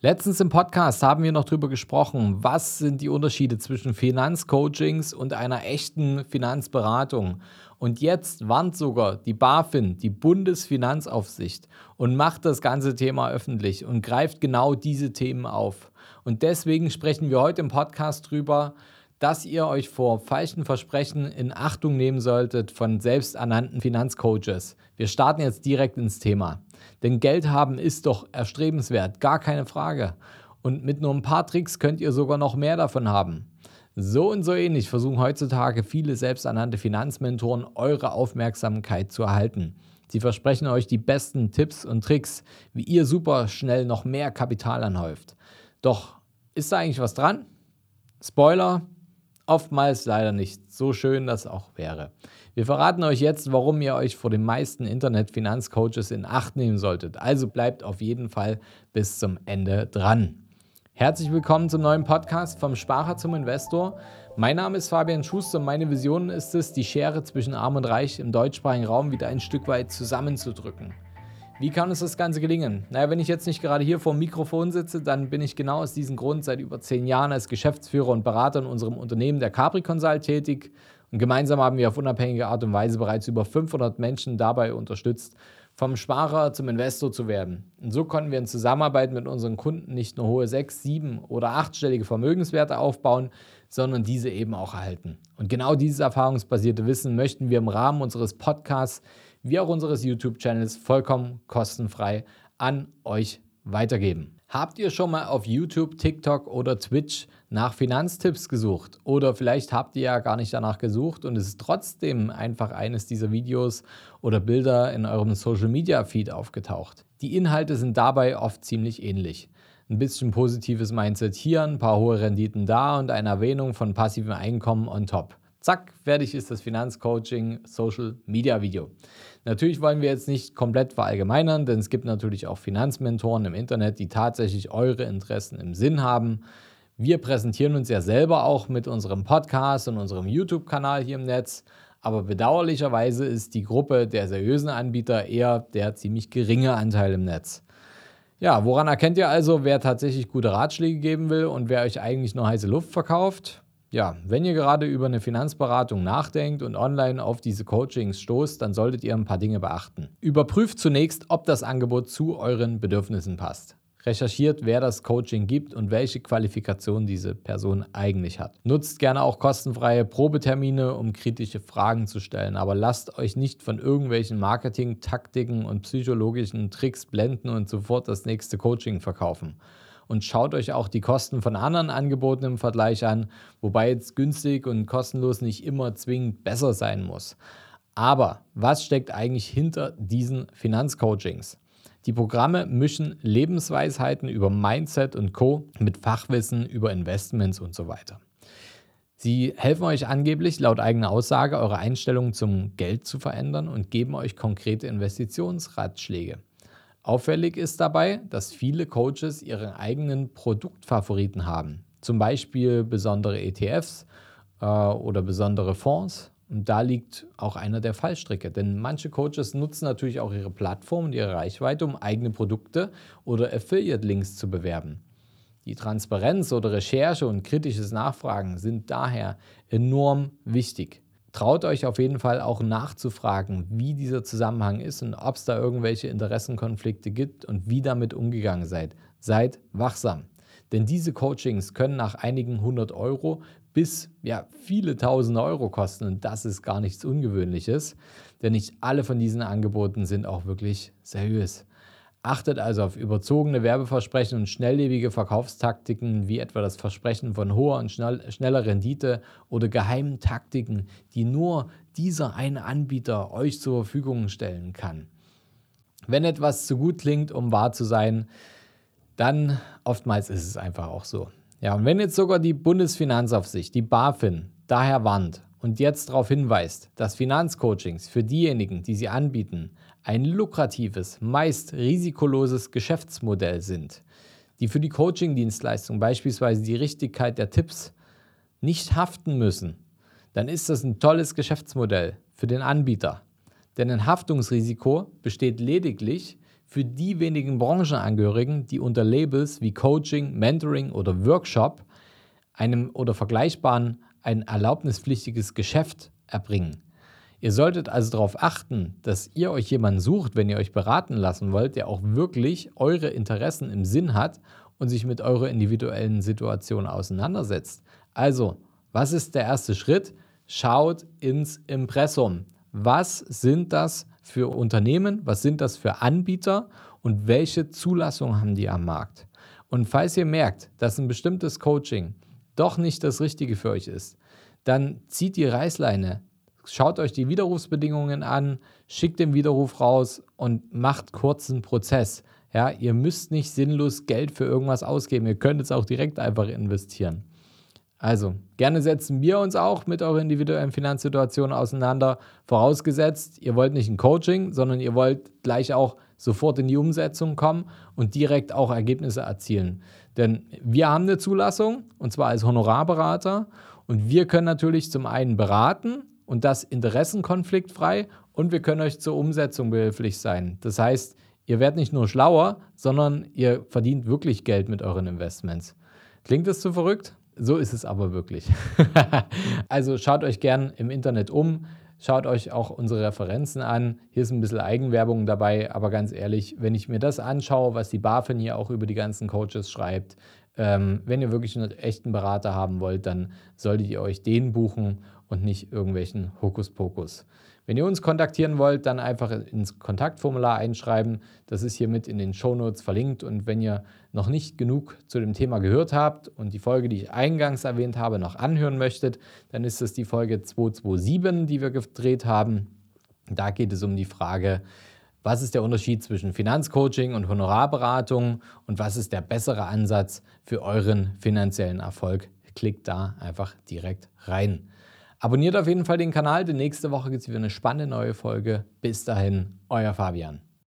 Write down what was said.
Letztens im Podcast haben wir noch darüber gesprochen, was sind die Unterschiede zwischen Finanzcoachings und einer echten Finanzberatung. Und jetzt warnt sogar die BaFin, die Bundesfinanzaufsicht, und macht das ganze Thema öffentlich und greift genau diese Themen auf. Und deswegen sprechen wir heute im Podcast drüber, dass ihr euch vor falschen Versprechen in Achtung nehmen solltet von selbsternannten Finanzcoaches. Wir starten jetzt direkt ins Thema. Denn Geld haben ist doch erstrebenswert, gar keine Frage. Und mit nur ein paar Tricks könnt ihr sogar noch mehr davon haben. So und so ähnlich versuchen heutzutage viele selbsternannte Finanzmentoren eure Aufmerksamkeit zu erhalten. Sie versprechen euch die besten Tipps und Tricks, wie ihr super schnell noch mehr Kapital anhäuft. Doch ist da eigentlich was dran? Spoiler, oftmals leider nicht. So schön das auch wäre. Wir verraten euch jetzt, warum ihr euch vor den meisten Internet-Finanzcoaches in Acht nehmen solltet. Also bleibt auf jeden Fall bis zum Ende dran. Herzlich willkommen zum neuen Podcast vom Sparer zum Investor. Mein Name ist Fabian Schuster und meine Vision ist es, die Schere zwischen Arm und Reich im deutschsprachigen Raum wieder ein Stück weit zusammenzudrücken. Wie kann uns das Ganze gelingen? Naja, wenn ich jetzt nicht gerade hier vor dem Mikrofon sitze, dann bin ich genau aus diesem Grund seit über zehn Jahren als Geschäftsführer und Berater in unserem Unternehmen der Capri Consult tätig und gemeinsam haben wir auf unabhängige Art und Weise bereits über 500 Menschen dabei unterstützt, vom Sparer zum Investor zu werden. Und so konnten wir in Zusammenarbeit mit unseren Kunden nicht nur hohe sechs, sieben oder achtstellige Vermögenswerte aufbauen, sondern diese eben auch erhalten. Und genau dieses erfahrungsbasierte Wissen möchten wir im Rahmen unseres Podcasts wie auch unseres YouTube-Channels vollkommen kostenfrei an euch weitergeben. Habt ihr schon mal auf YouTube, TikTok oder Twitch nach Finanztipps gesucht? Oder vielleicht habt ihr ja gar nicht danach gesucht und es ist trotzdem einfach eines dieser Videos oder Bilder in eurem Social Media Feed aufgetaucht. Die Inhalte sind dabei oft ziemlich ähnlich. Ein bisschen positives Mindset hier, ein paar hohe Renditen da und eine Erwähnung von passivem Einkommen on top. Zack, fertig ist das Finanzcoaching Social Media Video. Natürlich wollen wir jetzt nicht komplett verallgemeinern, denn es gibt natürlich auch Finanzmentoren im Internet, die tatsächlich eure Interessen im Sinn haben. Wir präsentieren uns ja selber auch mit unserem Podcast und unserem YouTube-Kanal hier im Netz. Aber bedauerlicherweise ist die Gruppe der seriösen Anbieter eher der ziemlich geringe Anteil im Netz. Ja, woran erkennt ihr also, wer tatsächlich gute Ratschläge geben will und wer euch eigentlich nur heiße Luft verkauft? Ja, wenn ihr gerade über eine Finanzberatung nachdenkt und online auf diese Coachings stoßt, dann solltet ihr ein paar Dinge beachten. Überprüft zunächst, ob das Angebot zu euren Bedürfnissen passt. Recherchiert, wer das Coaching gibt und welche Qualifikation diese Person eigentlich hat. Nutzt gerne auch kostenfreie Probetermine, um kritische Fragen zu stellen, aber lasst euch nicht von irgendwelchen Marketing-Taktiken und psychologischen Tricks blenden und sofort das nächste Coaching verkaufen und schaut euch auch die Kosten von anderen Angeboten im Vergleich an, wobei jetzt günstig und kostenlos nicht immer zwingend besser sein muss. Aber was steckt eigentlich hinter diesen Finanzcoachings? Die Programme mischen Lebensweisheiten über Mindset und Co mit Fachwissen über Investments und so weiter. Sie helfen euch angeblich laut eigener Aussage, eure Einstellung zum Geld zu verändern und geben euch konkrete Investitionsratschläge. Auffällig ist dabei, dass viele Coaches ihre eigenen Produktfavoriten haben, zum Beispiel besondere ETFs äh, oder besondere Fonds. Und da liegt auch einer der Fallstricke, denn manche Coaches nutzen natürlich auch ihre Plattform und ihre Reichweite, um eigene Produkte oder Affiliate-Links zu bewerben. Die Transparenz oder Recherche und kritisches Nachfragen sind daher enorm wichtig traut euch auf jeden Fall auch nachzufragen, wie dieser Zusammenhang ist und ob es da irgendwelche Interessenkonflikte gibt und wie damit umgegangen seid. Seid wachsam. Denn diese Coachings können nach einigen hundert Euro bis ja, viele tausende Euro kosten und das ist gar nichts Ungewöhnliches, denn nicht alle von diesen Angeboten sind auch wirklich seriös. Achtet also auf überzogene Werbeversprechen und schnelllebige Verkaufstaktiken wie etwa das Versprechen von hoher und schnell, schneller Rendite oder geheimen Taktiken, die nur dieser eine Anbieter euch zur Verfügung stellen kann. Wenn etwas zu gut klingt, um wahr zu sein, dann oftmals ist es einfach auch so. Ja, und wenn jetzt sogar die Bundesfinanzaufsicht, die BaFin, daher warnt und jetzt darauf hinweist, dass Finanzcoachings für diejenigen, die sie anbieten, ein lukratives, meist risikoloses Geschäftsmodell sind, die für die Coaching-Dienstleistung beispielsweise die Richtigkeit der Tipps nicht haften müssen, dann ist das ein tolles Geschäftsmodell für den Anbieter. Denn ein Haftungsrisiko besteht lediglich für die wenigen Branchenangehörigen, die unter Labels wie Coaching, Mentoring oder Workshop einem oder vergleichbaren ein erlaubnispflichtiges Geschäft erbringen. Ihr solltet also darauf achten, dass ihr euch jemanden sucht, wenn ihr euch beraten lassen wollt, der auch wirklich eure Interessen im Sinn hat und sich mit eurer individuellen Situation auseinandersetzt. Also, was ist der erste Schritt? Schaut ins Impressum. Was sind das für Unternehmen? Was sind das für Anbieter? Und welche Zulassung haben die am Markt? Und falls ihr merkt, dass ein bestimmtes Coaching doch nicht das Richtige für euch ist, dann zieht die Reißleine, schaut euch die Widerrufsbedingungen an, schickt den Widerruf raus und macht kurzen Prozess. Ja, ihr müsst nicht sinnlos Geld für irgendwas ausgeben. Ihr könnt es auch direkt einfach investieren. Also, gerne setzen wir uns auch mit eurer individuellen Finanzsituation auseinander. Vorausgesetzt, ihr wollt nicht ein Coaching, sondern ihr wollt gleich auch sofort in die Umsetzung kommen und direkt auch Ergebnisse erzielen. Denn wir haben eine Zulassung und zwar als Honorarberater und wir können natürlich zum einen beraten und das interessenkonfliktfrei und wir können euch zur Umsetzung behilflich sein. Das heißt, ihr werdet nicht nur schlauer, sondern ihr verdient wirklich Geld mit euren Investments. Klingt das zu verrückt? So ist es aber wirklich. also schaut euch gern im Internet um, schaut euch auch unsere Referenzen an. Hier ist ein bisschen Eigenwerbung dabei, aber ganz ehrlich, wenn ich mir das anschaue, was die BaFin hier auch über die ganzen Coaches schreibt, ähm, wenn ihr wirklich einen echten Berater haben wollt, dann solltet ihr euch den buchen und nicht irgendwelchen Hokuspokus. Wenn ihr uns kontaktieren wollt, dann einfach ins Kontaktformular einschreiben. Das ist hiermit in den Shownotes verlinkt. Und wenn ihr noch nicht genug zu dem Thema gehört habt und die Folge, die ich eingangs erwähnt habe, noch anhören möchtet, dann ist es die Folge 227, die wir gedreht haben. Da geht es um die Frage, was ist der Unterschied zwischen Finanzcoaching und Honorarberatung und was ist der bessere Ansatz für euren finanziellen Erfolg? Klickt da einfach direkt rein. Abonniert auf jeden Fall den Kanal, denn nächste Woche gibt es wieder eine spannende neue Folge. Bis dahin, euer Fabian.